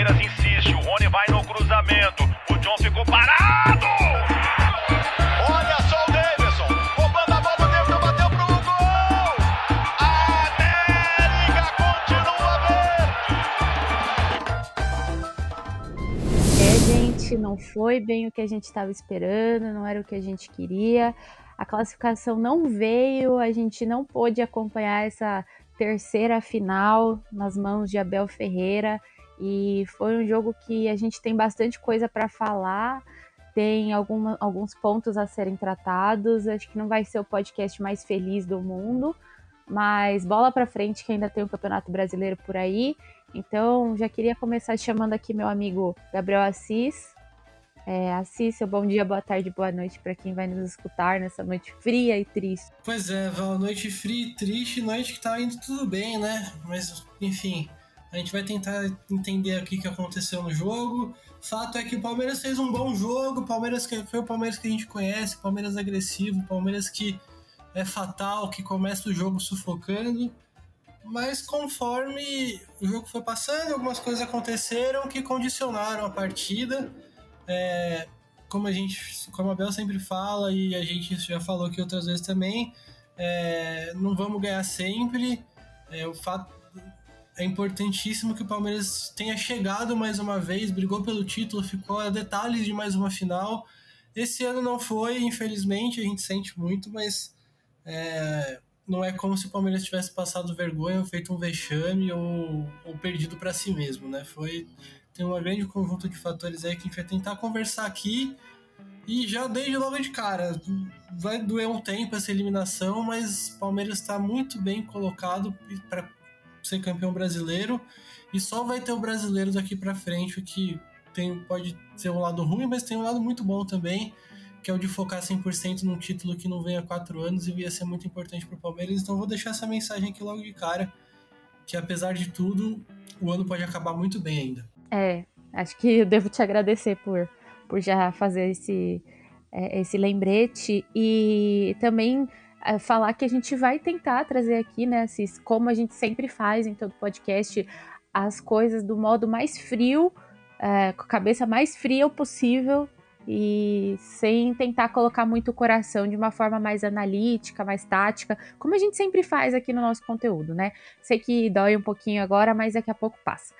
Palmeiras insiste, o Rony vai no cruzamento. O John ficou parado! Olha só o Davidson, roubando a bola dentro, bateu pro gol! América continua verde! É, gente, não foi bem o que a gente estava esperando, não era o que a gente queria. A classificação não veio, a gente não pôde acompanhar essa terceira final nas mãos de Abel Ferreira e foi um jogo que a gente tem bastante coisa para falar, tem alguma, alguns pontos a serem tratados. Acho que não vai ser o podcast mais feliz do mundo, mas bola para frente que ainda tem o Campeonato Brasileiro por aí. Então já queria começar chamando aqui meu amigo Gabriel Assis. É, Assis, seu bom dia, boa tarde, boa noite para quem vai nos escutar nessa noite fria e triste. Pois é, Val, noite fria e triste, noite que tá indo tudo bem, né? Mas, enfim, a gente vai tentar entender aqui o que aconteceu no jogo. Fato é que o Palmeiras fez um bom jogo, o Palmeiras que foi o Palmeiras que a gente conhece, o Palmeiras agressivo, o Palmeiras que é fatal, que começa o jogo sufocando. Mas conforme o jogo foi passando, algumas coisas aconteceram que condicionaram a partida. É, como a gente, como a Bel sempre fala e a gente já falou aqui outras vezes também, é, não vamos ganhar sempre. É, o fato é importantíssimo que o Palmeiras tenha chegado mais uma vez, brigou pelo título, ficou a detalhes de mais uma final. Esse ano não foi, infelizmente, a gente sente muito, mas é, não é como se o Palmeiras tivesse passado vergonha, feito um vexame ou, ou perdido para si mesmo, né? Foi tem um grande conjunto de fatores aí que a gente vai tentar conversar aqui. E já desde logo de cara, vai doer um tempo essa eliminação, mas o Palmeiras está muito bem colocado para ser campeão brasileiro. E só vai ter o brasileiro daqui para frente, o que tem, pode ser um lado ruim, mas tem um lado muito bom também, que é o de focar 100% num título que não vem há quatro anos e ia ser muito importante para o Palmeiras. Então vou deixar essa mensagem aqui logo de cara, que apesar de tudo, o ano pode acabar muito bem ainda. É, acho que eu devo te agradecer por, por já fazer esse, é, esse lembrete e também falar que a gente vai tentar trazer aqui, né, Cis, como a gente sempre faz em todo podcast, as coisas do modo mais frio, é, com a cabeça mais fria possível e sem tentar colocar muito o coração de uma forma mais analítica, mais tática, como a gente sempre faz aqui no nosso conteúdo, né? Sei que dói um pouquinho agora, mas daqui a pouco passa.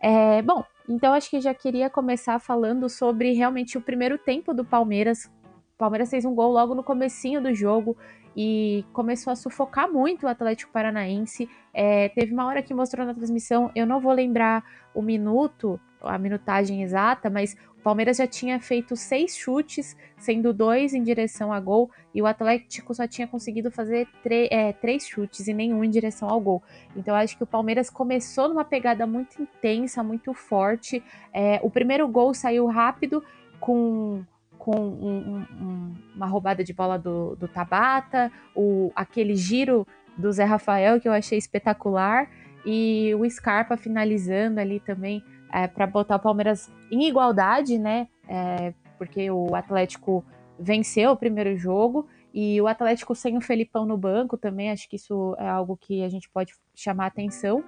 É, bom, então acho que já queria começar falando sobre realmente o primeiro tempo do Palmeiras. O Palmeiras fez um gol logo no comecinho do jogo e começou a sufocar muito o Atlético Paranaense. É, teve uma hora que mostrou na transmissão, eu não vou lembrar o minuto, a minutagem exata, mas Palmeiras já tinha feito seis chutes, sendo dois em direção a gol, e o Atlético só tinha conseguido fazer é, três chutes e nenhum em direção ao gol. Então acho que o Palmeiras começou numa pegada muito intensa, muito forte. É, o primeiro gol saiu rápido, com com um, um, uma roubada de bola do, do Tabata, o, aquele giro do Zé Rafael que eu achei espetacular, e o Scarpa finalizando ali também é, para botar o Palmeiras em igualdade, né? É, porque o Atlético venceu o primeiro jogo e o Atlético sem o Felipão no banco também, acho que isso é algo que a gente pode chamar atenção.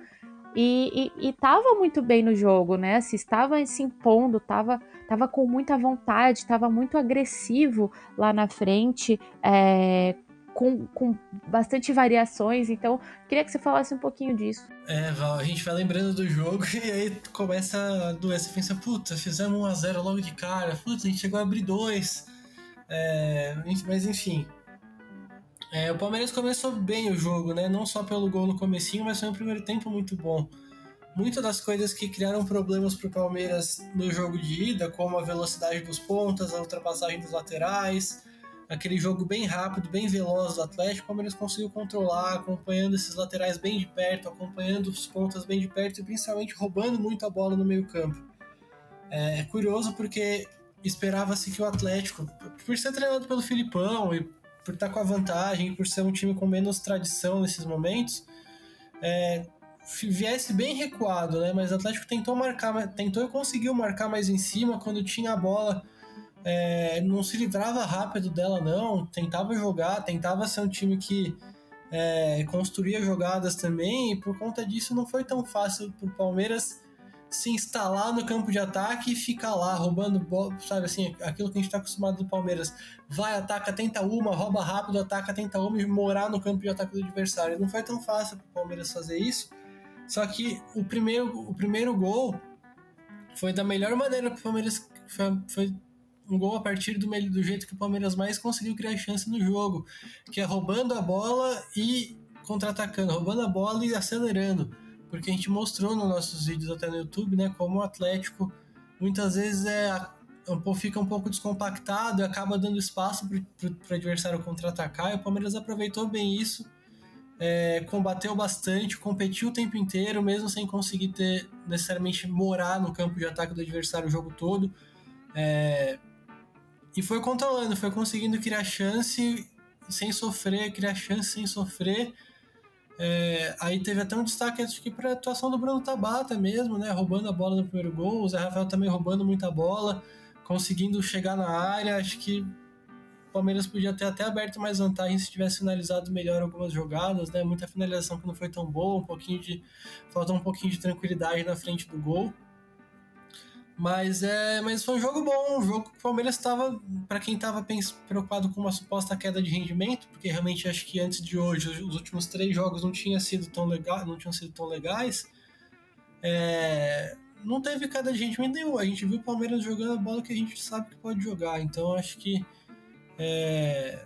E, e, e tava muito bem no jogo, né? Se estava se impondo, tava, tava com muita vontade, tava muito agressivo lá na frente, é, com, com bastante variações. Então, queria que você falasse um pouquinho disso. É, Val, a gente vai lembrando do jogo e aí começa a. Você pensa, puta, fizemos 1x0 logo de cara, puta, a gente chegou a abrir dois. É, mas enfim. É, o Palmeiras começou bem o jogo, né? Não só pelo gol no comecinho, mas foi um primeiro tempo muito bom. Muitas das coisas que criaram problemas para o Palmeiras no jogo de ida, como a velocidade dos pontas, a ultrapassagem dos laterais, aquele jogo bem rápido, bem veloz do Atlético, o Palmeiras conseguiu controlar, acompanhando esses laterais bem de perto, acompanhando os pontas bem de perto e principalmente roubando muito a bola no meio-campo. É curioso porque esperava-se que o Atlético, por ser treinado pelo Filipão e por estar com a vantagem, por ser um time com menos tradição nesses momentos, é, viesse bem recuado, né? Mas o Atlético tentou marcar, tentou e conseguiu marcar mais em cima quando tinha a bola é, não se livrava rápido dela, não. Tentava jogar, tentava ser um time que é, construía jogadas também, e por conta disso não foi tão fácil para o Palmeiras se instalar no campo de ataque e ficar lá roubando bola, sabe assim, aquilo que a gente está acostumado do Palmeiras. Vai, ataca, tenta uma, rouba rápido, ataca, tenta uma e morar no campo de ataque do adversário. Não foi tão fácil para o Palmeiras fazer isso. Só que o primeiro, o primeiro gol foi da melhor maneira para o Palmeiras. Foi, foi, um gol a partir do, do jeito que o Palmeiras mais conseguiu criar chance no jogo, que é roubando a bola e contra-atacando, roubando a bola e acelerando porque a gente mostrou nos nossos vídeos até no YouTube, né, como o Atlético muitas vezes é fica um pouco descompactado e acaba dando espaço para o adversário contra-atacar. E o Palmeiras aproveitou bem isso, é, combateu bastante, competiu o tempo inteiro, mesmo sem conseguir ter necessariamente morar no campo de ataque do adversário o jogo todo. É, e foi controlando, foi conseguindo criar chance sem sofrer, criar chance sem sofrer é, aí teve até um destaque acho que para a atuação do Bruno Tabata mesmo, né? Roubando a bola no primeiro gol, o Zé Rafael também roubando muita bola, conseguindo chegar na área. Acho que Palmeiras podia ter até aberto mais vantagem se tivesse finalizado melhor algumas jogadas, né? Muita finalização que não foi tão boa, um pouquinho de. faltou um pouquinho de tranquilidade na frente do gol. Mas, é, mas foi um jogo bom, um jogo que o Palmeiras estava, para quem estava preocupado com uma suposta queda de rendimento, porque realmente acho que antes de hoje, os últimos três jogos não tinham sido tão, legal, não tinham sido tão legais, é, não teve queda de rendimento nenhum. A gente viu o Palmeiras jogando a bola que a gente sabe que pode jogar, então acho que. É,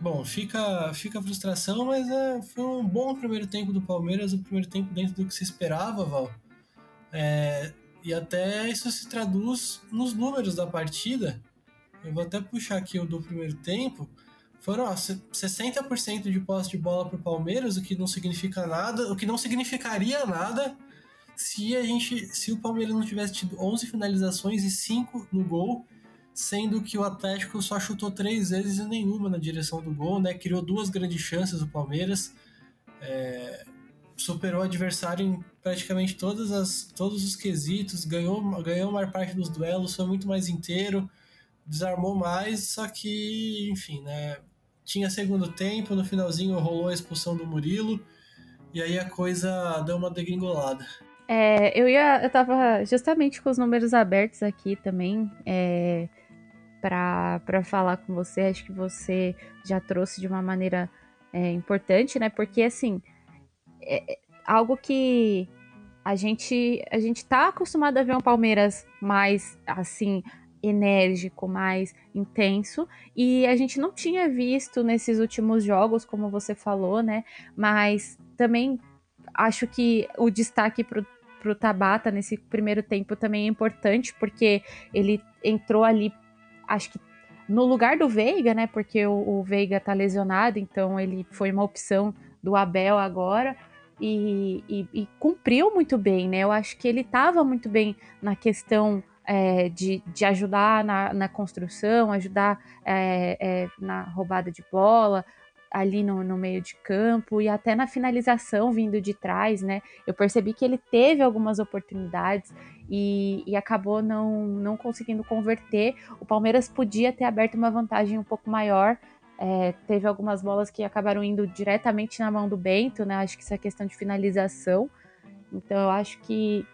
bom, fica, fica a frustração, mas é, foi um bom primeiro tempo do Palmeiras, o primeiro tempo dentro do que se esperava, Val. É, e até isso se traduz nos números da partida. Eu vou até puxar aqui o do primeiro tempo. Foram ó, 60% de posse de bola para o Palmeiras, o que não significa nada, o que não significaria nada se a gente, se o Palmeiras não tivesse tido 11 finalizações e 5 no gol, sendo que o Atlético só chutou três vezes e nenhuma na direção do gol, né? Criou duas grandes chances o Palmeiras. É, superou o adversário em praticamente todas as, todos os quesitos, ganhou, ganhou a maior parte dos duelos, foi muito mais inteiro, desarmou mais, só que, enfim, né? Tinha segundo tempo, no finalzinho rolou a expulsão do Murilo, e aí a coisa deu uma degringolada. É, eu ia. Eu tava justamente com os números abertos aqui também. É, para falar com você. Acho que você já trouxe de uma maneira é, importante, né? Porque assim, é, é algo que a gente a gente tá acostumado a ver um Palmeiras mais assim enérgico, mais intenso, e a gente não tinha visto nesses últimos jogos, como você falou, né? Mas também acho que o destaque pro, pro Tabata nesse primeiro tempo também é importante, porque ele entrou ali, acho que no lugar do Veiga, né? Porque o, o Veiga tá lesionado, então ele foi uma opção do Abel agora e, e, e cumpriu muito bem, né? Eu acho que ele estava muito bem na questão é, de, de ajudar na, na construção, ajudar é, é, na roubada de bola, ali no, no meio de campo e até na finalização vindo de trás, né? Eu percebi que ele teve algumas oportunidades e, e, acabou não, não conseguindo converter. O Palmeiras podia ter aberto uma vantagem um pouco maior é, teve algumas bolas que acabaram indo diretamente na mão do Bento, né? Acho que isso é questão de finalização. Então eu acho que,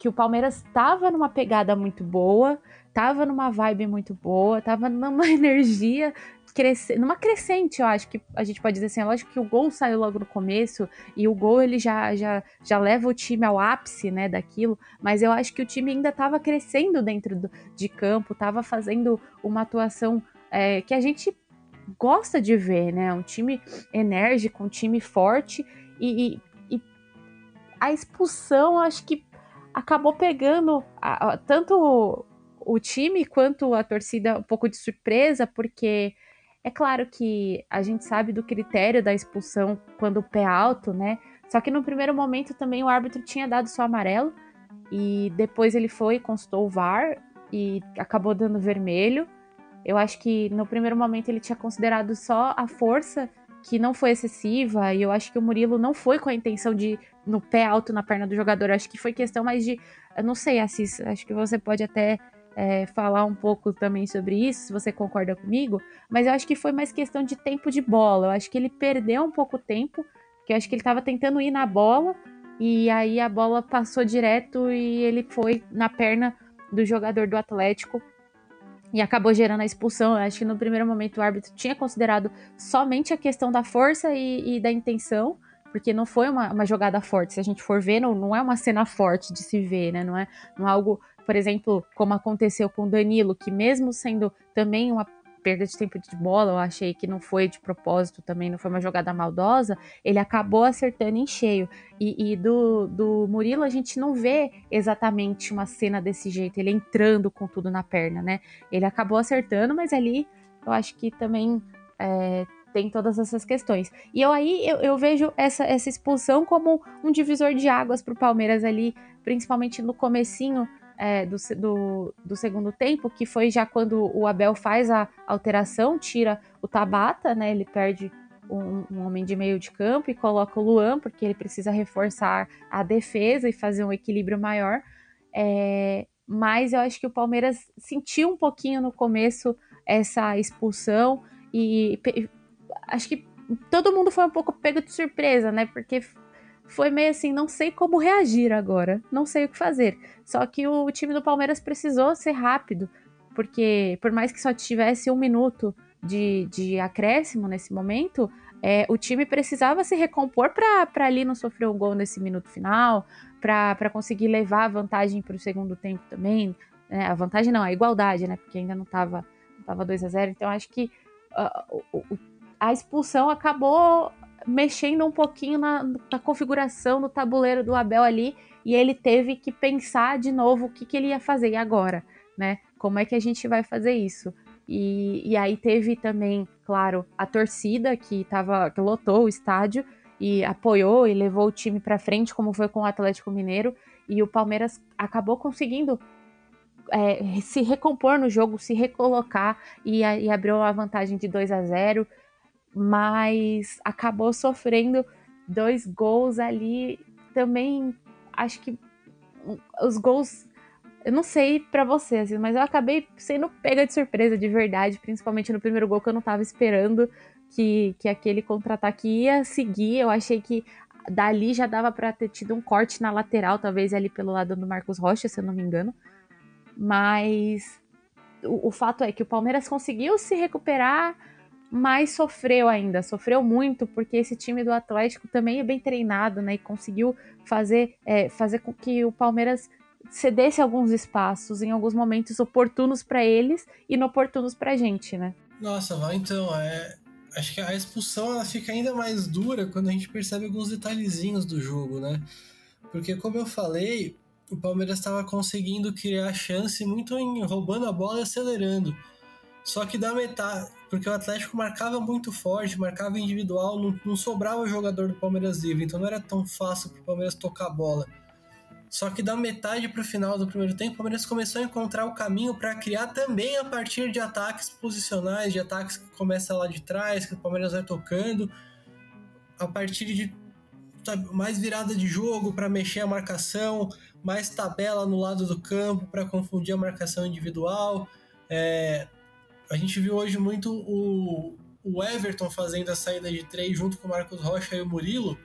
que o Palmeiras estava numa pegada muito boa, estava numa vibe muito boa, estava numa energia crescente, numa crescente, eu acho que a gente pode dizer assim, é lógico que o gol saiu logo no começo e o gol ele já já, já leva o time ao ápice, né, daquilo, mas eu acho que o time ainda estava crescendo dentro do, de campo, estava fazendo uma atuação é, que a gente gosta de ver, né? Um time enérgico, um time forte e, e, e a expulsão, acho que acabou pegando a, a, tanto o time quanto a torcida um pouco de surpresa, porque é claro que a gente sabe do critério da expulsão quando o pé alto, né? Só que no primeiro momento também o árbitro tinha dado só amarelo e depois ele foi, consultou o VAR e acabou dando vermelho. Eu acho que no primeiro momento ele tinha considerado só a força, que não foi excessiva, e eu acho que o Murilo não foi com a intenção de no pé alto na perna do jogador. Eu acho que foi questão mais de. Eu não sei, Assis, acho que você pode até é, falar um pouco também sobre isso, se você concorda comigo, mas eu acho que foi mais questão de tempo de bola. Eu acho que ele perdeu um pouco tempo, que eu acho que ele estava tentando ir na bola, e aí a bola passou direto e ele foi na perna do jogador do Atlético e acabou gerando a expulsão. Eu acho que no primeiro momento o árbitro tinha considerado somente a questão da força e, e da intenção, porque não foi uma, uma, jogada forte. Se a gente for ver, não, não, é uma cena forte de se ver, né? Não é, não é algo, por exemplo, como aconteceu com o Danilo, que mesmo sendo também uma perda de tempo de bola, eu achei que não foi de propósito também, não foi uma jogada maldosa, ele acabou acertando em cheio. E, e, do, do Murilo a gente não vê exatamente uma cena desse jeito, ele entrando com tudo na perna, né? Ele acabou acertando, mas ali eu acho que também é, tem todas essas questões. E eu aí eu, eu, vejo essa, essa expulsão como um divisor de águas para o Palmeiras ali, principalmente no comecinho é, do, do, do, segundo tempo, que foi já quando o Abel faz a alteração, tira o Tabata, né? Ele perde um, um, homem de meio de campo e coloca o Luan, porque ele precisa reforçar a defesa e fazer um equilíbrio maior. É, mas eu acho que o Palmeiras sentiu um pouquinho no começo essa expulsão e acho que todo mundo foi um pouco pego de surpresa, né? Porque foi meio assim, não sei como reagir agora, não sei o que fazer. Só que o time do Palmeiras precisou ser rápido, porque por mais que só tivesse um minuto de, de acréscimo nesse momento, é, o time precisava se recompor para ali não sofrer um gol nesse minuto final, para conseguir levar a vantagem para o segundo tempo também. Né? A vantagem não, a igualdade, né? Porque ainda não estava não tava 2 a 0 Então acho que uh, a expulsão acabou mexendo um pouquinho na, na, configuração do tabuleiro do Abel ali e ele teve que pensar de novo o que, que ele ia fazer e agora, né? Como é que a gente vai fazer isso? E, e aí teve também, claro, a torcida que tava, que lotou o estádio e apoiou e levou o time para frente, como foi com o Atlético Mineiro, e o Palmeiras acabou conseguindo é, se recompor no jogo, se recolocar e, e abriu a vantagem de 2 a 0 mas acabou sofrendo dois gols ali. Também acho que os gols, eu não sei para vocês, assim, mas eu acabei sendo pega de surpresa de verdade, principalmente no primeiro gol que eu não tava esperando que, que aquele contra-ataque ia seguir. Eu achei que dali já dava para ter tido um corte na lateral, talvez ali pelo lado do Marcos Rocha, se eu não me engano. Mas o, o fato é que o Palmeiras conseguiu se recuperar mas sofreu ainda, sofreu muito, porque esse time do Atlético também é bem treinado, né? E conseguiu fazer, é, fazer com que o Palmeiras cedesse alguns espaços em alguns momentos oportunos para eles e inoportunos para a gente, né? Nossa, vai então, é, acho que a expulsão ela fica ainda mais dura quando a gente percebe alguns detalhezinhos do jogo, né? Porque como eu falei, o Palmeiras estava conseguindo criar chance muito em roubando a bola e acelerando. Só que da metade, porque o Atlético marcava muito forte, marcava individual, não, não sobrava jogador do Palmeiras livre, então não era tão fácil para o Palmeiras tocar a bola. Só que da metade para o final do primeiro tempo, o Palmeiras começou a encontrar o caminho para criar também a partir de ataques posicionais, de ataques que começam lá de trás, que o Palmeiras vai tocando, a partir de sabe, mais virada de jogo para mexer a marcação, mais tabela no lado do campo para confundir a marcação individual. É, a gente viu hoje muito o, o Everton fazendo a saída de três junto com o Marcos Rocha e o Murilo,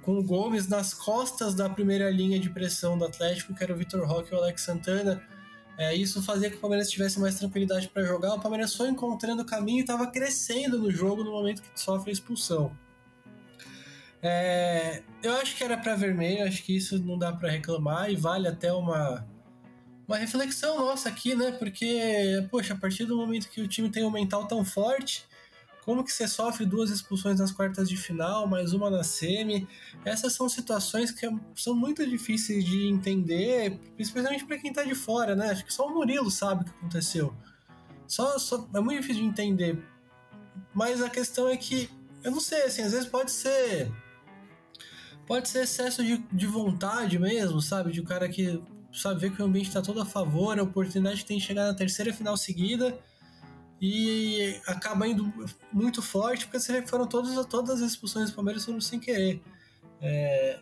com o Gomes nas costas da primeira linha de pressão do Atlético, que era o Vitor Roque e o Alex Santana. É, isso fazia que o Palmeiras tivesse mais tranquilidade para jogar. O Palmeiras foi encontrando o caminho e estava crescendo no jogo no momento que sofre a expulsão. É, eu acho que era para vermelho, acho que isso não dá para reclamar e vale até uma uma reflexão nossa aqui, né? Porque, poxa, a partir do momento que o time tem um mental tão forte, como que você sofre duas expulsões nas quartas de final, mais uma na semi? Essas são situações que são muito difíceis de entender, especialmente para quem tá de fora, né? Acho que só o Murilo sabe o que aconteceu. Só, só é muito difícil de entender. Mas a questão é que eu não sei, assim, às vezes pode ser pode ser excesso de, de vontade mesmo, sabe? De um cara que sabe, ver que o ambiente está todo a favor, a oportunidade tem de chegar na terceira final seguida e acaba indo muito forte, porque que foram todas, todas as expulsões do Palmeiras foram sem querer. É,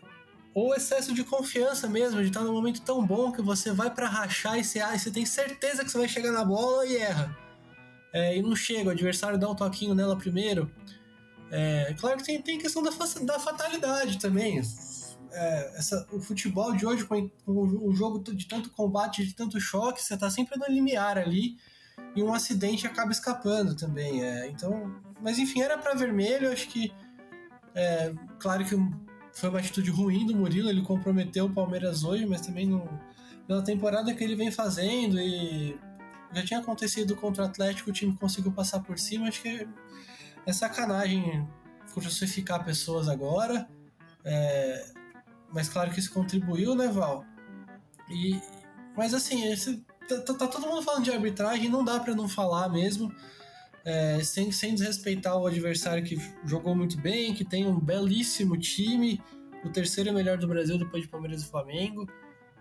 ou excesso de confiança mesmo, de estar num momento tão bom que você vai para rachar e você, ah, você tem certeza que você vai chegar na bola e erra. É, e não chega, o adversário dá um toquinho nela primeiro. É, claro que tem, tem questão da, da fatalidade também é, essa, o futebol de hoje, com o, jogo de tanto combate, de tanto choque, você tá sempre no limiar ali e um acidente acaba escapando também. É, então, mas enfim, era para vermelho, acho que é, claro que foi uma atitude ruim do Murilo, ele comprometeu o Palmeiras hoje, mas também não, pela temporada que ele vem fazendo e já tinha acontecido contra o Atlético, o time conseguiu passar por cima, acho que é sacanagem crucificar pessoas agora. É, mas claro que isso contribuiu, né, Val? E, mas assim, esse, tá, tá, tá todo mundo falando de arbitragem, não dá para não falar mesmo. É, sem, sem desrespeitar o adversário que jogou muito bem, que tem um belíssimo time, o terceiro melhor do Brasil depois de Palmeiras e Flamengo.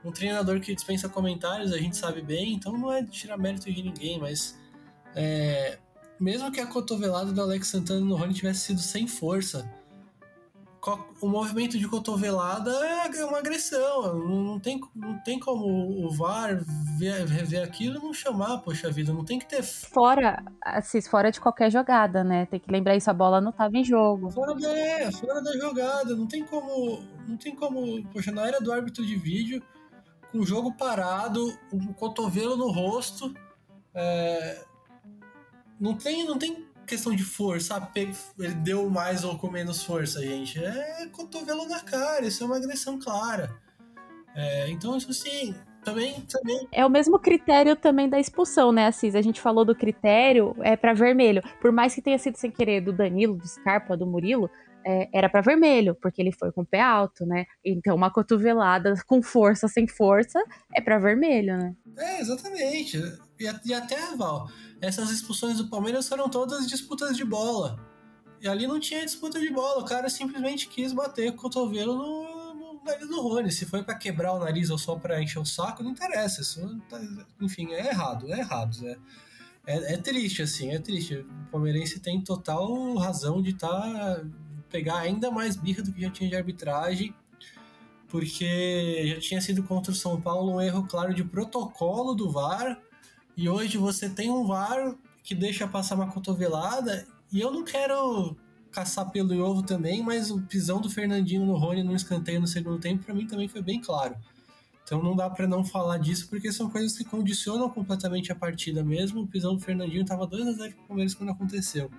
Um treinador que dispensa comentários, a gente sabe bem, então não é tirar mérito de ninguém, mas é, mesmo que a cotovelada do Alex Santana no Rony tivesse sido sem força, o movimento de cotovelada é uma agressão. Não tem, não tem como o VAR ver, ver aquilo e não chamar, poxa vida, não tem que ter. Fora, assim, fora de qualquer jogada, né? Tem que lembrar isso, a bola não estava em jogo. Fora da, é, fora da jogada, não tem como. Não tem como. Poxa, na era do árbitro de vídeo, com o jogo parado, um cotovelo no rosto. É, não tem, não tem questão de força, ele deu mais ou com menos força, gente. É cotovelo na cara, isso é uma agressão clara. É, então, isso assim, também, também. É o mesmo critério também da expulsão, né, Assis? A gente falou do critério é para vermelho. Por mais que tenha sido sem querer do Danilo, do Scarpa, do Murilo, é, era para vermelho, porque ele foi com o pé alto, né? Então, uma cotovelada com força, sem força, é para vermelho, né? É, exatamente. E, e até, Val, essas expulsões do Palmeiras foram todas disputas de bola. E ali não tinha disputa de bola, o cara simplesmente quis bater o cotovelo no, no nariz do Rony. Se foi para quebrar o nariz ou só para encher o saco, não interessa. Isso, tá, enfim, é errado, é errado. É, é, é, triste, assim, é triste. O palmeirense tem total razão de tá, pegar ainda mais birra do que já tinha de arbitragem, porque já tinha sido contra o São Paulo um erro claro de protocolo do VAR e hoje você tem um VAR que deixa passar uma cotovelada. E eu não quero caçar pelo ovo também, mas o pisão do Fernandinho no Rony no escanteio no segundo tempo, para mim também foi bem claro. Então não dá para não falar disso, porque são coisas que condicionam completamente a partida mesmo. O pisão do Fernandinho estava 2 a 0 para o Palmeiras quando aconteceu.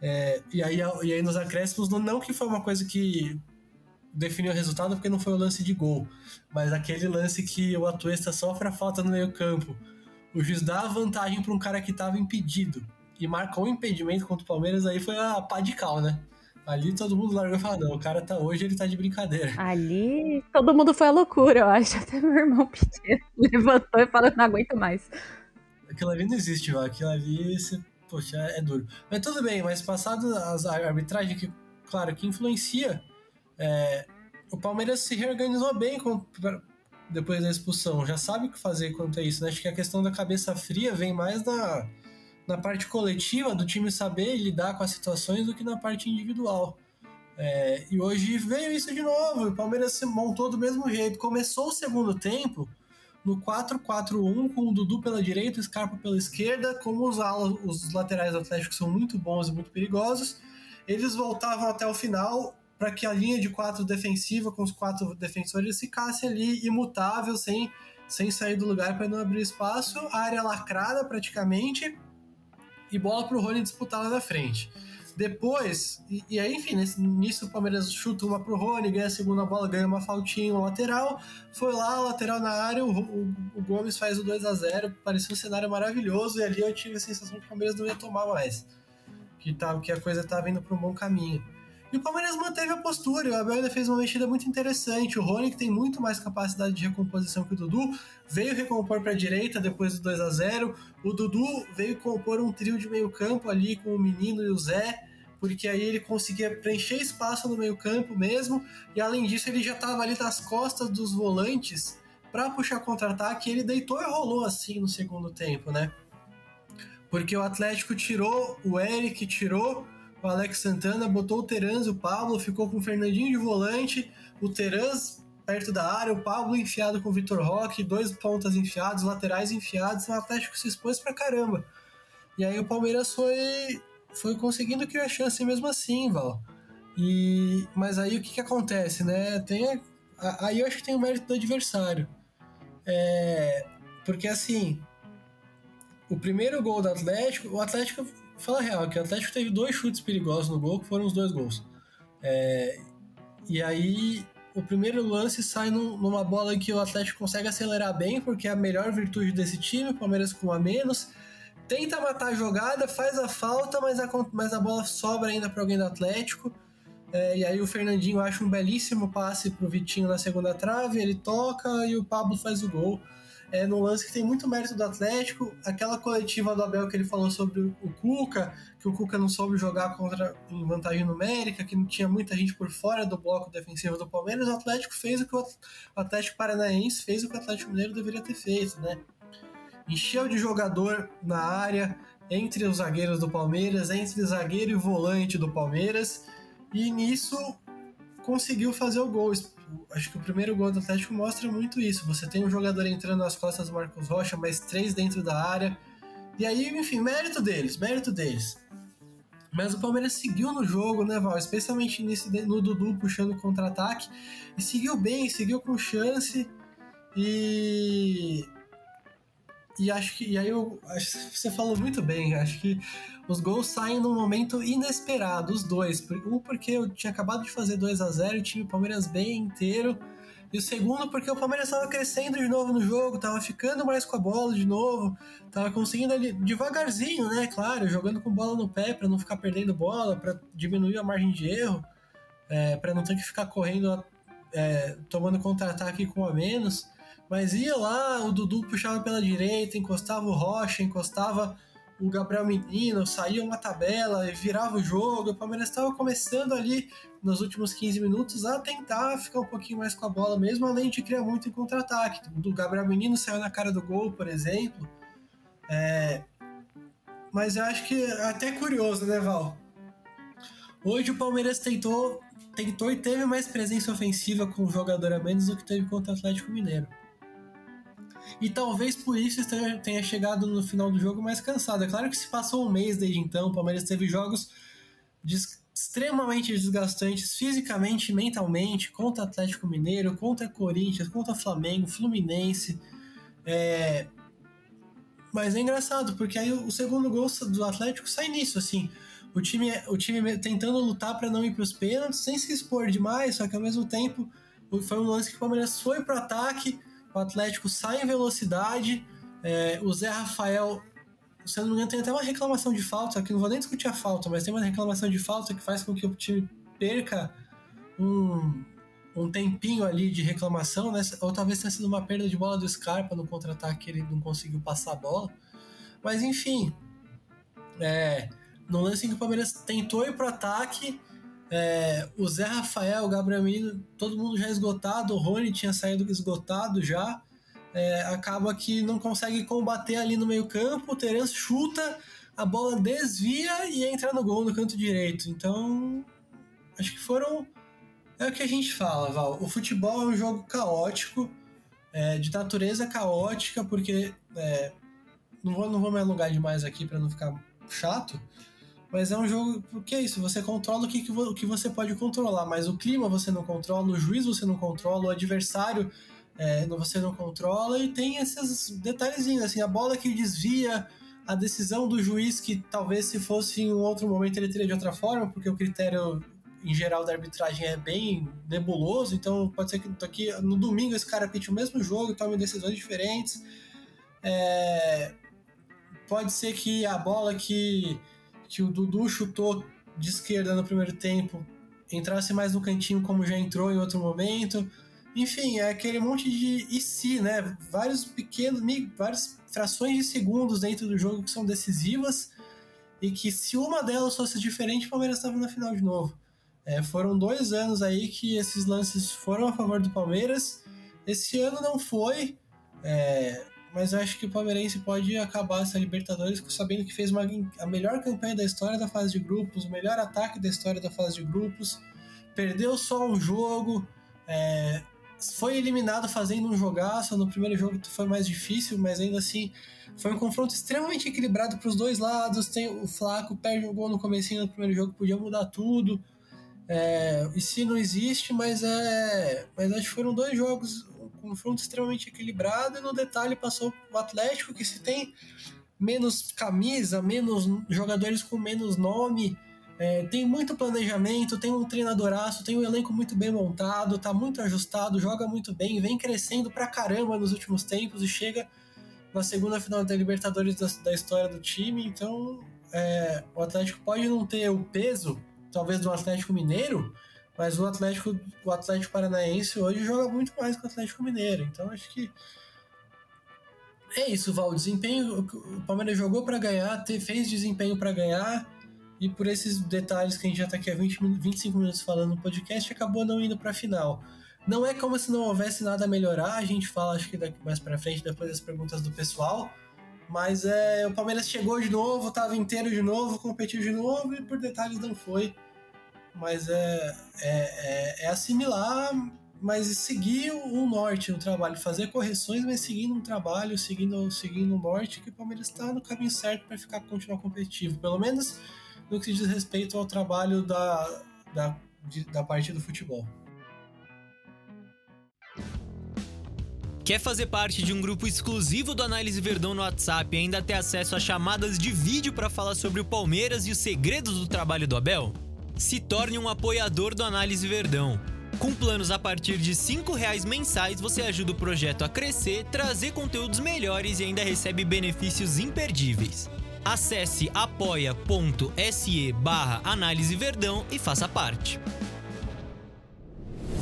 É, e, aí, e aí nos acréscimos, não que foi uma coisa que definiu o resultado, porque não foi o lance de gol, mas aquele lance que o Atuesta sofre a falta no meio campo o juiz dá a vantagem para um cara que estava impedido e marcou um impedimento contra o Palmeiras, aí foi a pá de cal, né? Ali todo mundo largou e falou: não, o cara tá hoje, ele tá de brincadeira. Ali todo mundo foi a loucura, eu acho. Até meu irmão pequeno levantou e falou: não aguento mais. Aquilo ali não existe, velho. Aquilo ali, você, poxa, é duro. Mas tudo bem, mas passado as, a arbitragem, que, claro, que influencia, é, o Palmeiras se reorganizou bem com, depois da expulsão, já sabe o que fazer quanto a isso, né? Acho que a questão da cabeça fria vem mais na, na parte coletiva do time saber lidar com as situações do que na parte individual. É, e hoje veio isso de novo, o Palmeiras se montou do mesmo jeito. Começou o segundo tempo no 4-4-1, com o Dudu pela direita, o Scarpa pela esquerda, como os, os laterais do Atlético são muito bons e muito perigosos, eles voltavam até o final para que a linha de quatro defensiva com os quatro defensores ficasse ali imutável, sem, sem sair do lugar para não abrir espaço, área lacrada praticamente, e bola para o Rony disputar lá na frente. Depois, e, e aí, enfim, nesse, nisso o Palmeiras chuta uma pro Rony, ganha a segunda bola, ganha uma faltinha, um lateral. Foi lá, lateral na área, o, o, o Gomes faz o 2 a 0 parecia um cenário maravilhoso, e ali eu tive a sensação que o Palmeiras não ia tomar mais. Que, tá, que a coisa estava indo para um bom caminho. E o Palmeiras manteve a postura, o Abel ainda fez uma mexida muito interessante. O Rony, que tem muito mais capacidade de recomposição que o Dudu, veio recompor para a direita depois do 2 a 0 O Dudu veio compor um trio de meio campo ali com o Menino e o Zé, porque aí ele conseguia preencher espaço no meio campo mesmo, e além disso ele já estava ali nas costas dos volantes para puxar contra-ataque, ele deitou e rolou assim no segundo tempo, né? Porque o Atlético tirou, o Eric tirou o Alex Santana botou o Terans o Pablo, ficou com o Fernandinho de volante, o Terans perto da área, o Pablo enfiado com o Vitor Roque, dois pontas enfiados, laterais enfiados, o Atlético se expôs pra caramba. E aí o Palmeiras foi, foi conseguindo criar chance mesmo assim, Val. E, mas aí o que, que acontece, né? Tem, aí eu acho que tem o mérito do adversário. É, porque assim, o primeiro gol do Atlético, o Atlético, fala a real, que o Atlético teve dois chutes perigosos no gol, que foram os dois gols. É, e aí o primeiro lance sai num, numa bola que o Atlético consegue acelerar bem, porque é a melhor virtude desse time, o Palmeiras com a menos. Tenta matar a jogada, faz a falta, mas a, mas a bola sobra ainda para alguém do Atlético. É, e aí o Fernandinho acha um belíssimo passe pro Vitinho na segunda trave, ele toca e o Pablo faz o gol. É no lance que tem muito mérito do Atlético, aquela coletiva do Abel que ele falou sobre o Cuca, que o Cuca não soube jogar contra em vantagem numérica, que não tinha muita gente por fora do bloco defensivo do Palmeiras, o Atlético fez o que o Atlético Paranaense fez o que o Atlético Mineiro deveria ter feito, né? Encheu de jogador na área, entre os zagueiros do Palmeiras, entre zagueiro e volante do Palmeiras, e nisso conseguiu fazer o gol. Acho que o primeiro gol do Atlético mostra muito isso. Você tem um jogador entrando nas costas do Marcos Rocha, mais três dentro da área. E aí, enfim, mérito deles, mérito deles. Mas o Palmeiras seguiu no jogo, né, Val? Especialmente nisso, no Dudu puxando contra-ataque. E seguiu bem, seguiu com chance. E e acho que. E aí eu, acho que você falou muito bem. Acho que os gols saem num momento inesperado, os dois. Um porque eu tinha acabado de fazer 2 a 0 e o time Palmeiras bem inteiro. E o segundo porque o Palmeiras estava crescendo de novo no jogo, estava ficando mais com a bola de novo, estava conseguindo ali devagarzinho, né? Claro, jogando com bola no pé para não ficar perdendo bola, para diminuir a margem de erro, é, para não ter que ficar correndo, é, tomando contra-ataque com a menos. Mas ia lá, o Dudu puxava pela direita, encostava o Rocha, encostava o Gabriel Menino, saía uma tabela e virava o jogo. O Palmeiras estava começando ali nos últimos 15 minutos a tentar ficar um pouquinho mais com a bola mesmo, além de criar muito em contra-ataque. Do Gabriel Menino saiu na cara do gol, por exemplo. É... Mas eu acho que é até curioso, né, Val? Hoje o Palmeiras tentou, tentou e teve mais presença ofensiva com o jogador a menos do que teve contra o Atlético Mineiro. E talvez por isso tenha chegado no final do jogo mais cansado. É claro que se passou um mês desde então, o Palmeiras teve jogos extremamente desgastantes fisicamente e mentalmente contra Atlético Mineiro, contra Corinthians, contra Flamengo, Fluminense. É... Mas é engraçado, porque aí o segundo gol do Atlético sai nisso, assim. O time, o time tentando lutar para não ir para os pênaltis, sem se expor demais, só que ao mesmo tempo foi um lance que o Palmeiras foi para ataque, o Atlético sai em velocidade. É, o Zé Rafael, se eu não me engano, tem até uma reclamação de falta, que não vou nem discutir a falta, mas tem uma reclamação de falta que faz com que o time perca um, um tempinho ali de reclamação, né? ou talvez tenha sido uma perda de bola do Scarpa no contra-ataque, ele não conseguiu passar a bola. Mas enfim, é, no lance em que o Palmeiras tentou ir pro ataque, é, o Zé Rafael, o Gabriel Menino, todo mundo já esgotado, o Rony tinha saído esgotado já. É, acaba que não consegue combater ali no meio-campo, o Terence chuta, a bola desvia e entra no gol no canto direito. Então, acho que foram. É o que a gente fala, Val. O futebol é um jogo caótico, é, de natureza caótica, porque. É, não, vou, não vou me alongar demais aqui para não ficar chato, mas é um jogo, porque é isso, você controla o que, que, o que você pode controlar, mas o clima você não controla, o juiz você não controla, o adversário é, você não controla, e tem esses detalhezinhos, assim, a bola que desvia, a decisão do juiz que talvez se fosse em um outro momento ele teria de outra forma, porque o critério em geral da arbitragem é bem nebuloso, então pode ser que aqui no domingo esse cara pite o mesmo jogo e tome decisões diferentes. É, pode ser que a bola que que o Dudu chutou de esquerda no primeiro tempo entrasse mais no cantinho como já entrou em outro momento. Enfim, é aquele monte de e se, né? Vários pequenos, várias frações de segundos dentro do jogo que são decisivas e que se uma delas fosse diferente, o Palmeiras estava na final de novo. É, foram dois anos aí que esses lances foram a favor do Palmeiras. Esse ano não foi. É, mas acho que o Palmeirense pode acabar essa Libertadores sabendo que fez uma, a melhor campanha da história da fase de grupos, o melhor ataque da história da fase de grupos, perdeu só um jogo, é, foi eliminado fazendo um jogaço. No primeiro jogo foi mais difícil, mas ainda assim foi um confronto extremamente equilibrado para os dois lados. Tem o Flaco perde um gol no começo do primeiro jogo, podia mudar tudo. É, e se não existe, mas é. Mas acho que foram dois jogos, confronto extremamente equilibrado, e no detalhe passou o Atlético, que se tem menos camisa, menos jogadores com menos nome. É, tem muito planejamento, tem um treinadoraço, tem um elenco muito bem montado, tá muito ajustado, joga muito bem, vem crescendo pra caramba nos últimos tempos e chega na segunda final da Libertadores da, da história do time. Então, é, o Atlético pode não ter o peso, talvez, do Atlético Mineiro, mas o Atlético, o Atlético Paranaense hoje joga muito mais que o Atlético Mineiro. Então, acho que é isso, Val. O desempenho, o Palmeiras jogou para ganhar, fez desempenho para ganhar, e por esses detalhes que a gente já está aqui há 20, 25 minutos falando no podcast, acabou não indo para a final. Não é como se não houvesse nada a melhorar, a gente fala, acho que mais para frente, depois das perguntas do pessoal. Mas é, o Palmeiras chegou de novo, estava inteiro de novo, competiu de novo e por detalhes não foi. Mas é, é, é, é assimilar mas seguir o norte no trabalho, fazer correções, mas seguindo um trabalho, seguindo, seguindo o norte, que o Palmeiras está no caminho certo para ficar continuar competitivo, pelo menos no que diz respeito ao trabalho da, da, de, da parte do futebol. Quer fazer parte de um grupo exclusivo do Análise Verdão no WhatsApp e ainda ter acesso a chamadas de vídeo para falar sobre o Palmeiras e os segredos do trabalho do Abel? Se torne um apoiador do Análise Verdão. Com planos a partir de R$ reais mensais, você ajuda o projeto a crescer, trazer conteúdos melhores e ainda recebe benefícios imperdíveis. Acesse apoia.se barra Análise Verdão e faça parte.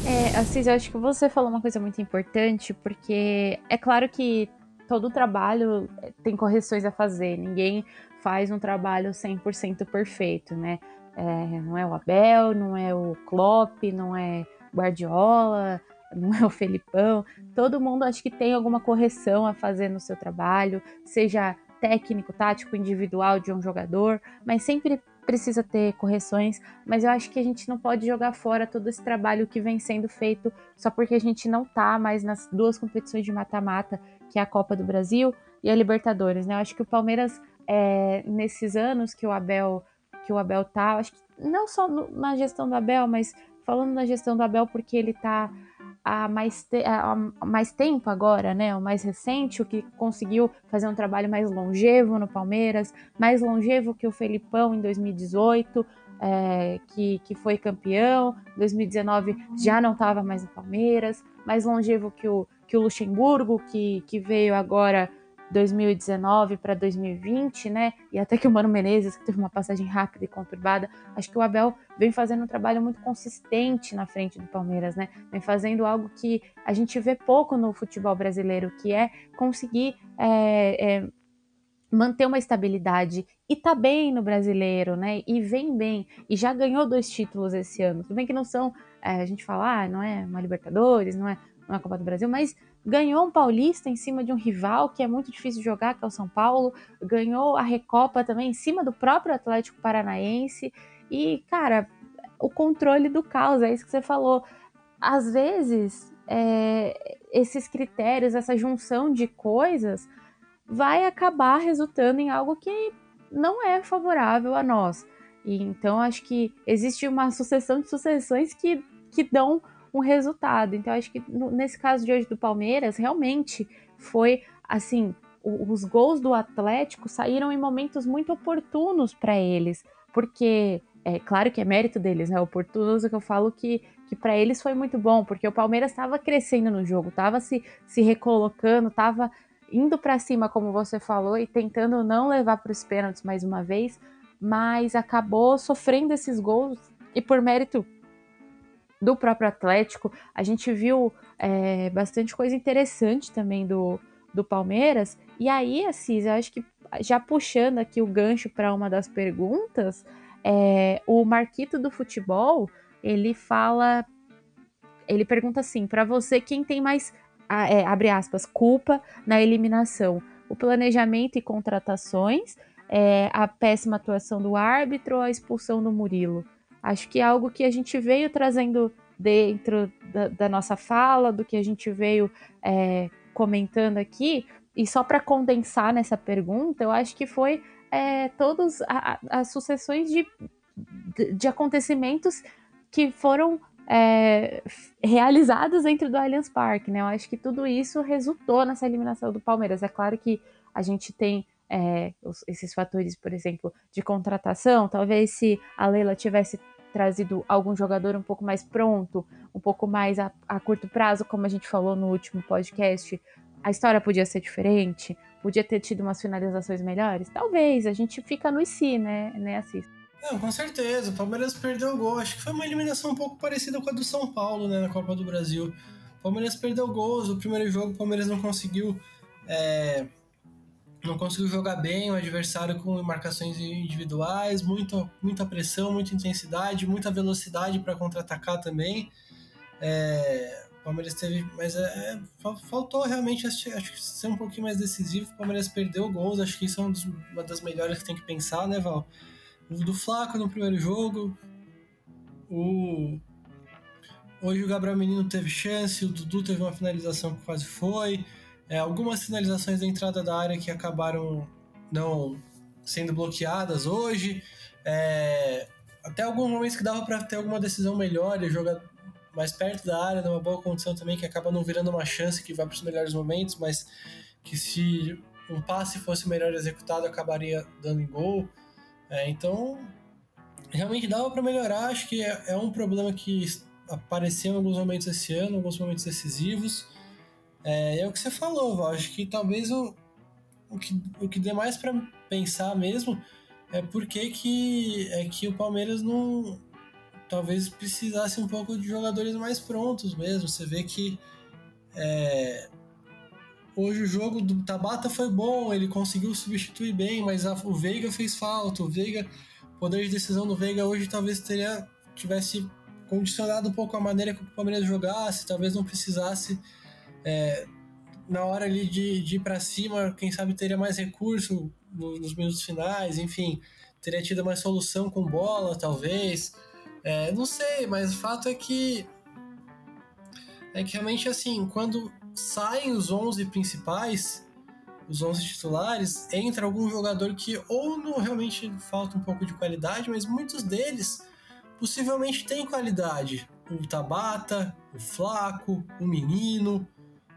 É, Assis, eu acho que você falou uma coisa muito importante, porque é claro que todo trabalho tem correções a fazer, ninguém faz um trabalho 100% perfeito, né? É, não é o Abel, não é o Klopp, não é Guardiola, não é o Felipão. Todo mundo acho que tem alguma correção a fazer no seu trabalho, seja técnico, tático, individual de um jogador, mas sempre precisa ter correções, mas eu acho que a gente não pode jogar fora todo esse trabalho que vem sendo feito só porque a gente não tá mais nas duas competições de mata-mata, que é a Copa do Brasil e a Libertadores, né? Eu acho que o Palmeiras, é, nesses anos que o Abel que o Abel tá, acho que não só no, na gestão do Abel, mas falando na gestão do Abel porque ele está há mais, te há mais tempo agora, né? O mais recente, o que conseguiu fazer um trabalho mais longevo no Palmeiras, mais longevo que o Felipão em 2018, é, que, que foi campeão, 2019 já não estava mais no Palmeiras, mais longevo que o, que o Luxemburgo, que, que veio agora 2019 para 2020, né? E até que o Mano Menezes, que teve uma passagem rápida e conturbada, acho que o Abel vem fazendo um trabalho muito consistente na frente do Palmeiras, né? Vem fazendo algo que a gente vê pouco no futebol brasileiro, que é conseguir é, é, manter uma estabilidade e tá bem no brasileiro, né? E vem bem e já ganhou dois títulos esse ano. Tudo bem que não são, é, a gente fala, ah, não é uma Libertadores, não é uma Copa do Brasil, mas ganhou um paulista em cima de um rival que é muito difícil jogar, que é o São Paulo, ganhou a Recopa também em cima do próprio Atlético Paranaense. E, cara, o controle do caos, é isso que você falou. Às vezes, é, esses critérios, essa junção de coisas, vai acabar resultando em algo que não é favorável a nós. E, então, acho que existe uma sucessão de sucessões que, que dão um resultado. Então, acho que nesse caso de hoje do Palmeiras, realmente foi assim: os gols do Atlético saíram em momentos muito oportunos para eles, porque é claro que é mérito deles, né? Oportunos é que eu falo que, que para eles foi muito bom, porque o Palmeiras estava crescendo no jogo, estava se, se recolocando, estava indo para cima, como você falou, e tentando não levar para os pênaltis mais uma vez, mas acabou sofrendo esses gols e por mérito do próprio Atlético. A gente viu é, bastante coisa interessante também do, do Palmeiras. E aí, Assis, eu acho que já puxando aqui o gancho para uma das perguntas, é, o Marquito do Futebol ele fala, ele pergunta assim: para você, quem tem mais, é, abre aspas, culpa na eliminação? O planejamento e contratações, é, a péssima atuação do árbitro ou a expulsão do Murilo? Acho que é algo que a gente veio trazendo dentro da, da nossa fala, do que a gente veio é, comentando aqui. E só para condensar nessa pergunta, eu acho que foi é, todas as sucessões de, de, de acontecimentos que foram é, realizados dentro do Allianz Parque, né? Eu acho que tudo isso resultou nessa eliminação do Palmeiras. É claro que a gente tem é, esses fatores, por exemplo, de contratação. Talvez se a Leila tivesse trazido algum jogador um pouco mais pronto, um pouco mais a, a curto prazo, como a gente falou no último podcast, a história podia ser diferente, podia ter tido umas finalizações melhores? Talvez, a gente fica no si, né, né Assis? Não, com certeza. O Palmeiras perdeu o gol. Acho que foi uma eliminação um pouco parecida com a do São Paulo, né, na Copa do Brasil. O Palmeiras perdeu gols. O primeiro jogo o Palmeiras não conseguiu. É, não conseguiu jogar bem. O adversário com marcações individuais, muita, muita pressão, muita intensidade, muita velocidade para contra-atacar também. É, o Palmeiras teve. Mas é, é faltou realmente acho, acho, que ser um pouquinho mais decisivo. O Palmeiras perdeu gols. Acho que isso é uma das melhores que tem que pensar, né, Val? O do Flaco no primeiro jogo. O... Hoje o Gabriel Menino teve chance, o Dudu teve uma finalização que quase foi. É, algumas finalizações da entrada da área que acabaram não sendo bloqueadas hoje. É, até alguns momentos que dava para ter alguma decisão melhor e jogar mais perto da área, numa boa condição também, que acaba não virando uma chance que vai para os melhores momentos, mas que se um passe fosse melhor executado acabaria dando em gol. É, então, realmente dava para melhorar. Acho que é, é, um problema que apareceu em alguns momentos esse ano, em alguns momentos decisivos. É, é o que você falou, Val. Acho que talvez o, o, que, o que dê mais para pensar mesmo é por que, que, é que o Palmeiras não. Talvez precisasse um pouco de jogadores mais prontos mesmo. Você vê que é, Hoje o jogo do Tabata foi bom, ele conseguiu substituir bem, mas a, o Veiga fez falta. O Veiga, poder de decisão do Veiga hoje talvez teria tivesse condicionado um pouco a maneira que o Palmeiras jogasse, talvez não precisasse é, na hora ali de, de ir para cima, quem sabe teria mais recurso nos minutos finais, enfim, teria tido mais solução com bola, talvez. É, não sei, mas o fato é que é que realmente assim, quando saem os 11 principais, os 11 titulares, entra algum jogador que ou não realmente falta um pouco de qualidade, mas muitos deles possivelmente têm qualidade. O Tabata, o Flaco, o Menino,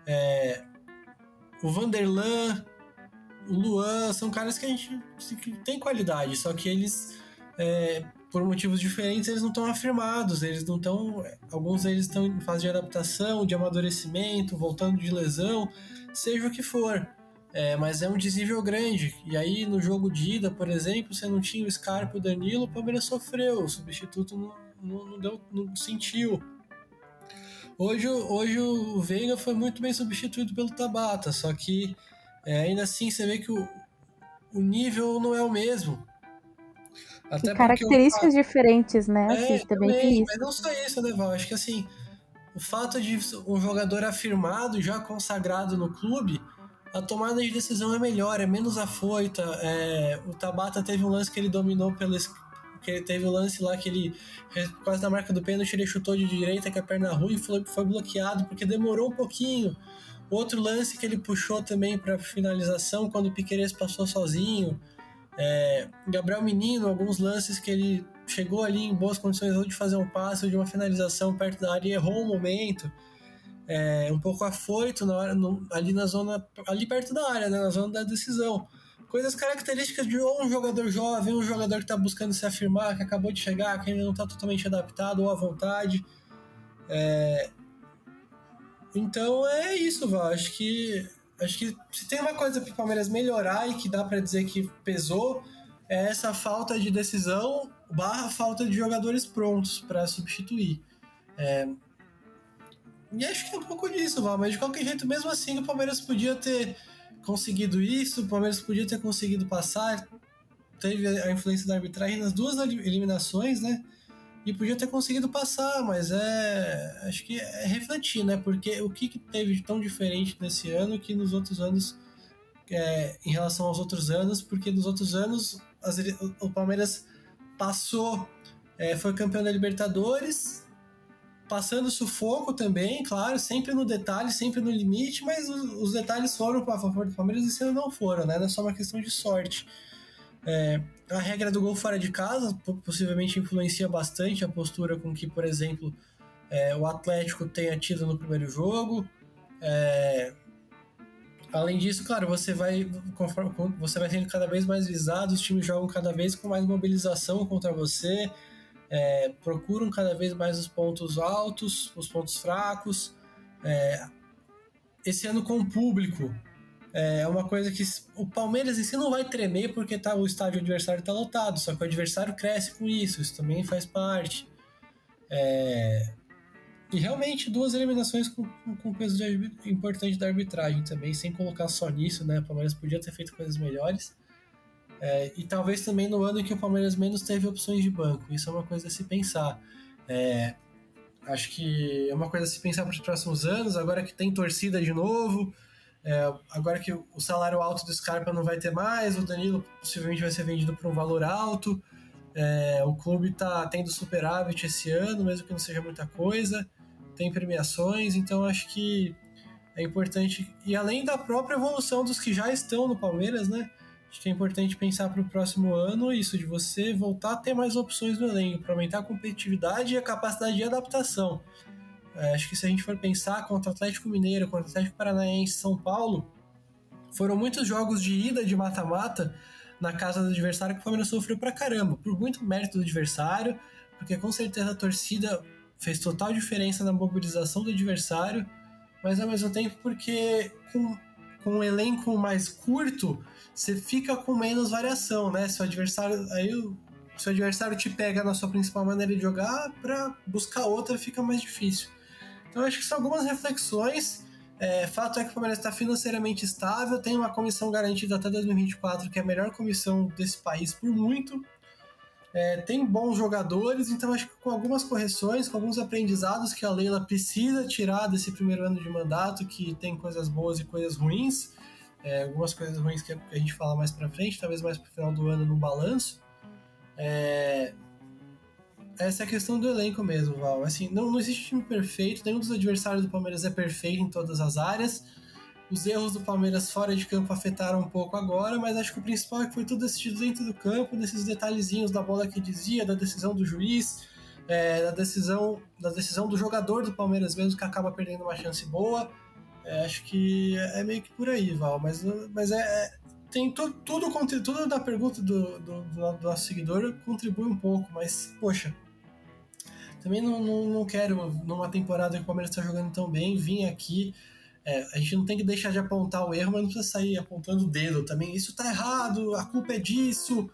é, o Vanderlan, o Luan, são caras que a gente que tem qualidade, só que eles é, por motivos diferentes, eles não estão afirmados, eles não estão. Alguns deles estão em fase de adaptação, de amadurecimento, voltando de lesão, seja o que for. É, mas é um desnível grande. E aí, no jogo de ida, por exemplo, você não tinha o Scarpa e o Danilo, o Palmeiras sofreu, o substituto não, não, não, deu, não sentiu. Hoje, hoje o Veiga foi muito bem substituído pelo Tabata, só que é, ainda assim você vê que o, o nível não é o mesmo. Até características diferentes, né? É, assim, também, também Mas não só isso, né, Val? Acho que assim, o fato de um jogador afirmado, já consagrado no clube, a tomada de decisão é melhor, é menos afoita. É, o Tabata teve um lance que ele dominou pelo. Que ele teve um lance lá que ele, quase na marca do pênalti, ele chutou de direita com a perna ruim e foi, foi bloqueado, porque demorou um pouquinho. Outro lance que ele puxou também para finalização, quando o Piqueires passou sozinho. É, Gabriel Menino, alguns lances que ele chegou ali em boas condições ou de fazer um passe ou de uma finalização perto da área e errou um momento. É, um pouco afoito na hora, no, ali na zona, ali perto da área, né, na zona da decisão. Coisas características de ou um jogador jovem, um jogador que está buscando se afirmar, que acabou de chegar, que ainda não está totalmente adaptado ou à vontade. É... Então é isso, Val. Acho que Acho que se tem uma coisa para o Palmeiras melhorar e que dá para dizer que pesou, é essa falta de decisão barra falta de jogadores prontos para substituir. É... E acho que é um pouco disso, Val, mas de qualquer jeito, mesmo assim, o Palmeiras podia ter conseguido isso, o Palmeiras podia ter conseguido passar. Teve a influência da arbitragem nas duas eliminações, né? e podia ter conseguido passar, mas é. Acho que é refletir, né? Porque o que, que teve de tão diferente nesse ano que nos outros anos, é, em relação aos outros anos, porque nos outros anos as, o Palmeiras passou, é, foi campeão da Libertadores, passando sufoco também, claro, sempre no detalhe, sempre no limite, mas os, detalhes foram para favor do Palmeiras e ano não foram, né? Não é só uma questão de sorte. É, a regra do gol fora de casa possivelmente influencia bastante a postura com que, por exemplo, é, o Atlético tenha tido no primeiro jogo. É, além disso, claro, você vai, você vai sendo cada vez mais visado, os times jogam cada vez com mais mobilização contra você, é, procuram cada vez mais os pontos altos, os pontos fracos. É, esse ano com o público, é uma coisa que o Palmeiras em si não vai tremer porque tá, o estádio adversário está lotado, só que o adversário cresce com isso, isso também faz parte. É, e realmente duas eliminações com, com peso de, importante da arbitragem também, sem colocar só nisso, né? O Palmeiras podia ter feito coisas melhores. É, e talvez também no ano em que o Palmeiras menos teve opções de banco. Isso é uma coisa a se pensar. É, acho que é uma coisa a se pensar para os próximos anos, agora que tem torcida de novo, é, agora que o salário alto do Scarpa não vai ter mais, o Danilo possivelmente vai ser vendido por um valor alto. É, o clube está tendo superávit esse ano, mesmo que não seja muita coisa tem premiações, então acho que é importante. E além da própria evolução dos que já estão no Palmeiras, né? Acho que é importante pensar para o próximo ano isso, de você voltar a ter mais opções no elenco, para aumentar a competitividade e a capacidade de adaptação. É, acho que se a gente for pensar contra o Atlético Mineiro, contra o Atlético Paranaense São Paulo, foram muitos jogos de ida de mata-mata na casa do adversário que o Palmeiras sofreu pra caramba, por muito mérito do adversário, porque com certeza a torcida fez total diferença na mobilização do adversário, mas ao mesmo tempo porque com, com um elenco mais curto, você fica com menos variação, né? Se o adversário. Aí o, se o adversário te pega na sua principal maneira de jogar, para buscar outra fica mais difícil. Então acho que são algumas reflexões. É, fato é que o Palmeiras está financeiramente estável, tem uma comissão garantida até 2024, que é a melhor comissão desse país por muito. É, tem bons jogadores, então acho que com algumas correções, com alguns aprendizados que a Leila precisa tirar desse primeiro ano de mandato, que tem coisas boas e coisas ruins, é, algumas coisas ruins que a gente fala mais para frente, talvez mais para o final do ano no balanço. É, essa é a questão do elenco mesmo, Val. Assim, não, não existe time perfeito, nenhum dos adversários do Palmeiras é perfeito em todas as áreas. Os erros do Palmeiras fora de campo afetaram um pouco agora, mas acho que o principal é que foi tudo decidido dentro do campo, nesses detalhezinhos da bola que dizia, da decisão do juiz, é, da decisão da decisão do jogador do Palmeiras mesmo, que acaba perdendo uma chance boa. É, acho que é, é meio que por aí, Val. Mas, mas é, é tem tudo, tudo, tudo da pergunta do, do, do, nosso seguidor contribui um pouco, mas, poxa, também não, não, não quero, numa temporada que o Palmeiras está jogando tão bem, vir aqui é, a gente não tem que deixar de apontar o erro, mas não precisa sair apontando o dedo também. Isso tá errado, a culpa é disso.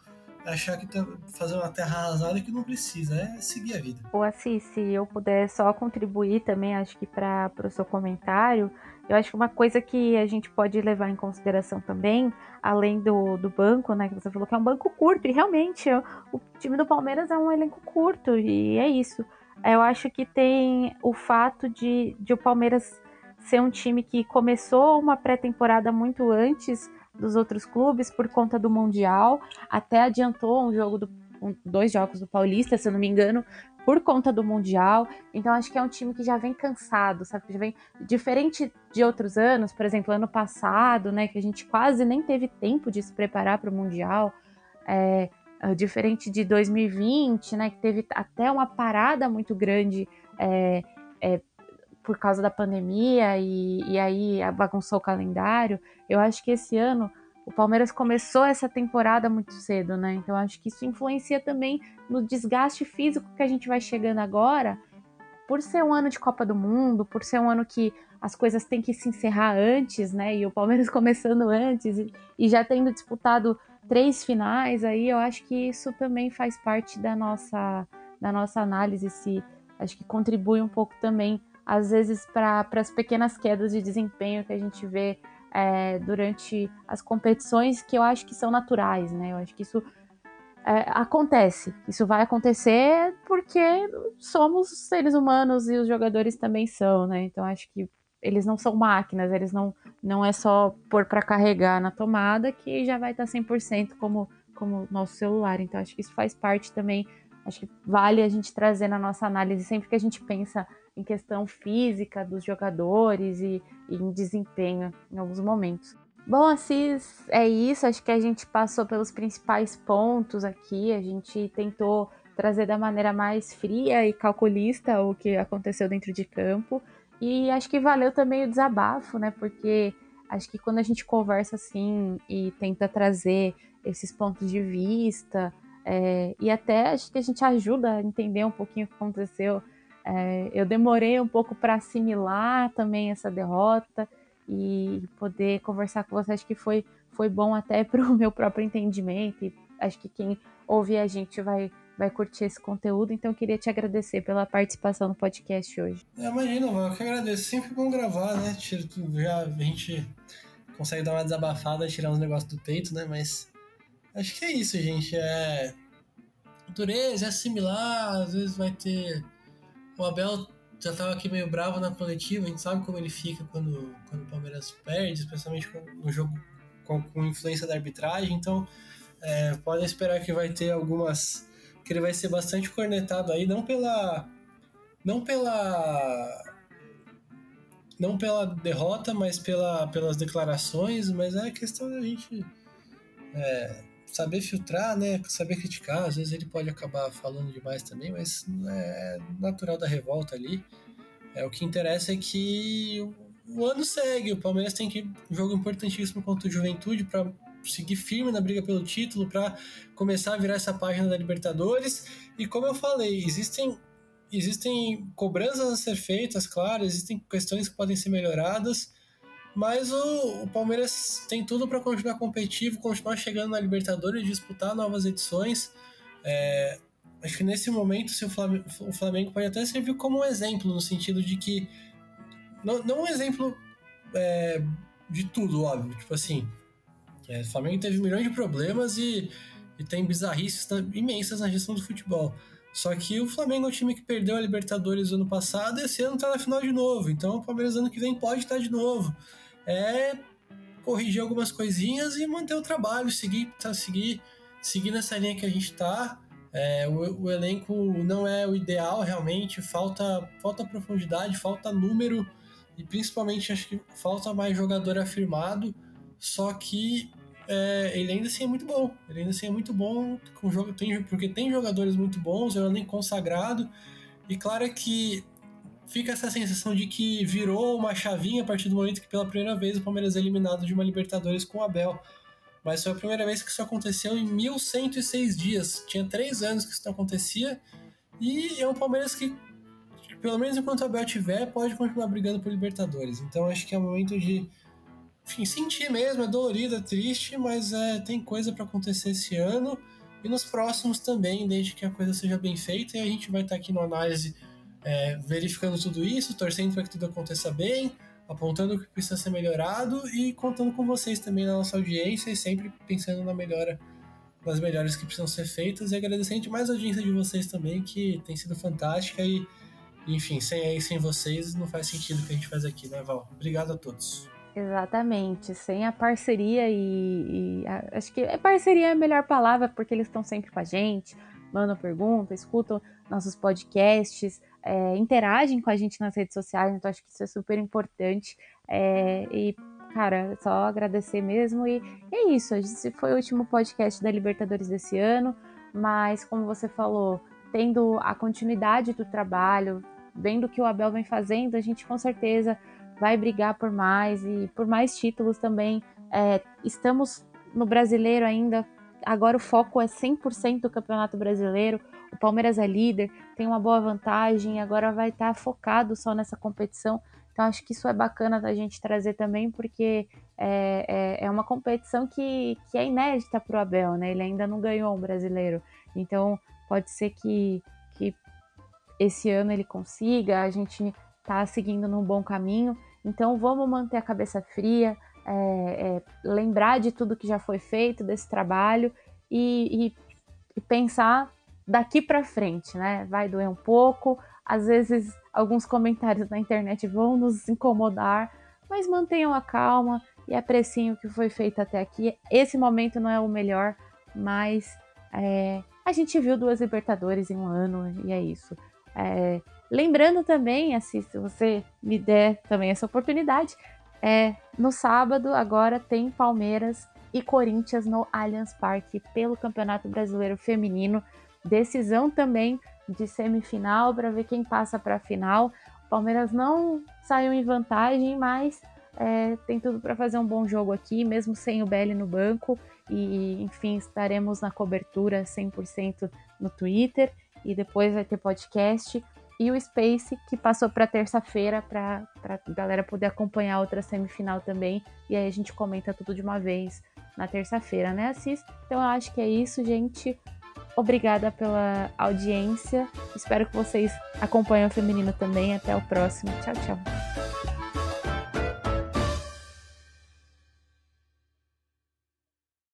Achar que tá fazendo uma terra arrasada que não precisa, é seguir a vida. O Assis, se eu puder só contribuir também, acho que para o seu comentário, eu acho que uma coisa que a gente pode levar em consideração também, além do, do banco, né, que você falou que é um banco curto, e realmente o time do Palmeiras é um elenco curto, e é isso. Eu acho que tem o fato de, de o Palmeiras ser um time que começou uma pré-temporada muito antes dos outros clubes por conta do Mundial, até adiantou um jogo do, um, dois jogos do Paulista, se eu não me engano, por conta do Mundial. Então acho que é um time que já vem cansado, sabe? Já vem diferente de outros anos, por exemplo, ano passado, né, que a gente quase nem teve tempo de se preparar para o Mundial. É, diferente de 2020, né, que teve até uma parada muito grande é, é, por causa da pandemia e, e aí bagunçou o calendário. Eu acho que esse ano o Palmeiras começou essa temporada muito cedo, né? Então acho que isso influencia também no desgaste físico que a gente vai chegando agora, por ser um ano de Copa do Mundo, por ser um ano que as coisas têm que se encerrar antes, né? E o Palmeiras começando antes e, e já tendo disputado três finais, aí eu acho que isso também faz parte da nossa da nossa análise, se acho que contribui um pouco também às vezes para as pequenas quedas de desempenho que a gente vê é, durante as competições, que eu acho que são naturais, né? Eu acho que isso é, acontece. Isso vai acontecer porque somos seres humanos e os jogadores também são, né? Então acho que eles não são máquinas, eles não, não é só pôr para carregar na tomada que já vai estar 100% como como nosso celular. Então acho que isso faz parte também, acho que vale a gente trazer na nossa análise sempre que a gente pensa em questão física dos jogadores e, e em desempenho em alguns momentos. Bom, Assis, é isso. Acho que a gente passou pelos principais pontos aqui. A gente tentou trazer da maneira mais fria e calculista o que aconteceu dentro de campo. E acho que valeu também o desabafo, né? Porque acho que quando a gente conversa assim e tenta trazer esses pontos de vista, é, e até acho que a gente ajuda a entender um pouquinho o que aconteceu. É, eu demorei um pouco para assimilar também essa derrota e poder conversar com você. Acho que foi, foi bom até para o meu próprio entendimento. E acho que quem ouvir a gente vai vai curtir esse conteúdo, então eu queria te agradecer pela participação no podcast hoje. Imagina, eu que agradeço. Sempre bom gravar, né? Já a gente consegue dar uma desabafada, tirar uns negócios do peito, né? Mas acho que é isso, gente. É dureza, é similar, às vezes vai ter. O Abel já tava aqui meio bravo na coletiva, a gente sabe como ele fica quando, quando o Palmeiras perde, especialmente no jogo com, com influência da arbitragem, então é, podem esperar que vai ter algumas que ele vai ser bastante cornetado aí, não pela. Não pela. Não pela derrota, mas pela, pelas declarações, mas é questão da gente é, saber filtrar, né? Saber criticar. Às vezes ele pode acabar falando demais também, mas é natural da revolta ali. É, o que interessa é que o ano segue. O Palmeiras tem que um jogo importantíssimo contra o Juventude para seguir firme na briga pelo título, para começar a virar essa página da Libertadores. E como eu falei, existem existem cobranças a ser feitas, claro, existem questões que podem ser melhoradas, mas o, o Palmeiras tem tudo para continuar competitivo, continuar chegando na Libertadores, disputar novas edições. É, acho que nesse momento o, Flamengo, o Flamengo pode até servir como um exemplo, no sentido de que. Não, não um exemplo é, de tudo, óbvio. Tipo assim, é, o Flamengo teve milhões de problemas e, e tem bizarrices imensas na gestão do futebol. Só que o Flamengo é um time que perdeu a Libertadores ano passado e esse ano tá na final de novo. Então o Palmeiras ano que vem pode estar de novo. É corrigir algumas coisinhas e manter o trabalho, seguir, tá, seguir, seguir nessa linha que a gente tá. É, o, o, elenco não é o ideal realmente, falta, falta profundidade, falta número e principalmente acho que falta mais jogador afirmado. Só que é, ele ainda assim é muito bom. Ele ainda assim é muito bom com jogo, tem, porque tem jogadores muito bons, é um elenco consagrado. E claro que fica essa sensação de que virou uma chavinha a partir do momento que pela primeira vez o Palmeiras é eliminado de uma Libertadores com o Abel. Mas foi a primeira vez que isso aconteceu em 1106 dias. Tinha três anos que isso não acontecia. E é um Palmeiras que, pelo menos enquanto o Abel tiver, pode continuar brigando por Libertadores. Então acho que é o momento de enfim, sentir mesmo, é dolorido, é triste, mas é, tem coisa para acontecer esse ano e nos próximos também, desde que a coisa seja bem feita. E a gente vai estar aqui no análise é, verificando tudo isso, torcendo para que tudo aconteça bem, apontando o que precisa ser melhorado e contando com vocês também na nossa audiência e sempre pensando na melhora, nas melhores que precisam ser feitas e agradecendo mais a audiência de vocês também, que tem sido fantástica e, enfim, sem, sem vocês não faz sentido o que a gente faz aqui, né, Val? Obrigado a todos. Exatamente, sem a parceria e, e a, acho que é parceria é a melhor palavra porque eles estão sempre com a gente, mandam perguntas, escutam nossos podcasts, é, interagem com a gente nas redes sociais, então acho que isso é super importante é, e cara, só agradecer mesmo e, é isso, esse foi o último podcast da Libertadores desse ano, mas como você falou, tendo a continuidade do trabalho, vendo o que o Abel vem fazendo, a gente com certeza vai brigar por mais e por mais títulos também. É, estamos no brasileiro ainda, agora o foco é 100% do Campeonato Brasileiro. O Palmeiras é líder, tem uma boa vantagem, agora vai estar focado só nessa competição. Então acho que isso é bacana da gente trazer também, porque é, é, é uma competição que, que é inédita para o Abel, né? Ele ainda não ganhou um brasileiro. Então pode ser que, que esse ano ele consiga, a gente tá seguindo num bom caminho. Então vamos manter a cabeça fria, é, é, lembrar de tudo que já foi feito desse trabalho e, e, e pensar daqui para frente, né? Vai doer um pouco, às vezes alguns comentários na internet vão nos incomodar, mas mantenham a calma e apreciem o que foi feito até aqui. Esse momento não é o melhor, mas é, a gente viu duas Libertadores em um ano e é isso. É, Lembrando também, assim, se você me der também essa oportunidade, É, no sábado, agora tem Palmeiras e Corinthians no Allianz Parque pelo Campeonato Brasileiro Feminino. Decisão também de semifinal para ver quem passa para a final. O Palmeiras não saiu em vantagem, mas é, tem tudo para fazer um bom jogo aqui, mesmo sem o Belly no banco. E, enfim, estaremos na cobertura 100% no Twitter. E depois vai ter podcast. E o Space, que passou para terça-feira, para a galera poder acompanhar outra semifinal também. E aí a gente comenta tudo de uma vez na terça-feira, né, Assis? Então eu acho que é isso, gente. Obrigada pela audiência. Espero que vocês acompanhem o feminino também. Até o próximo. Tchau, tchau.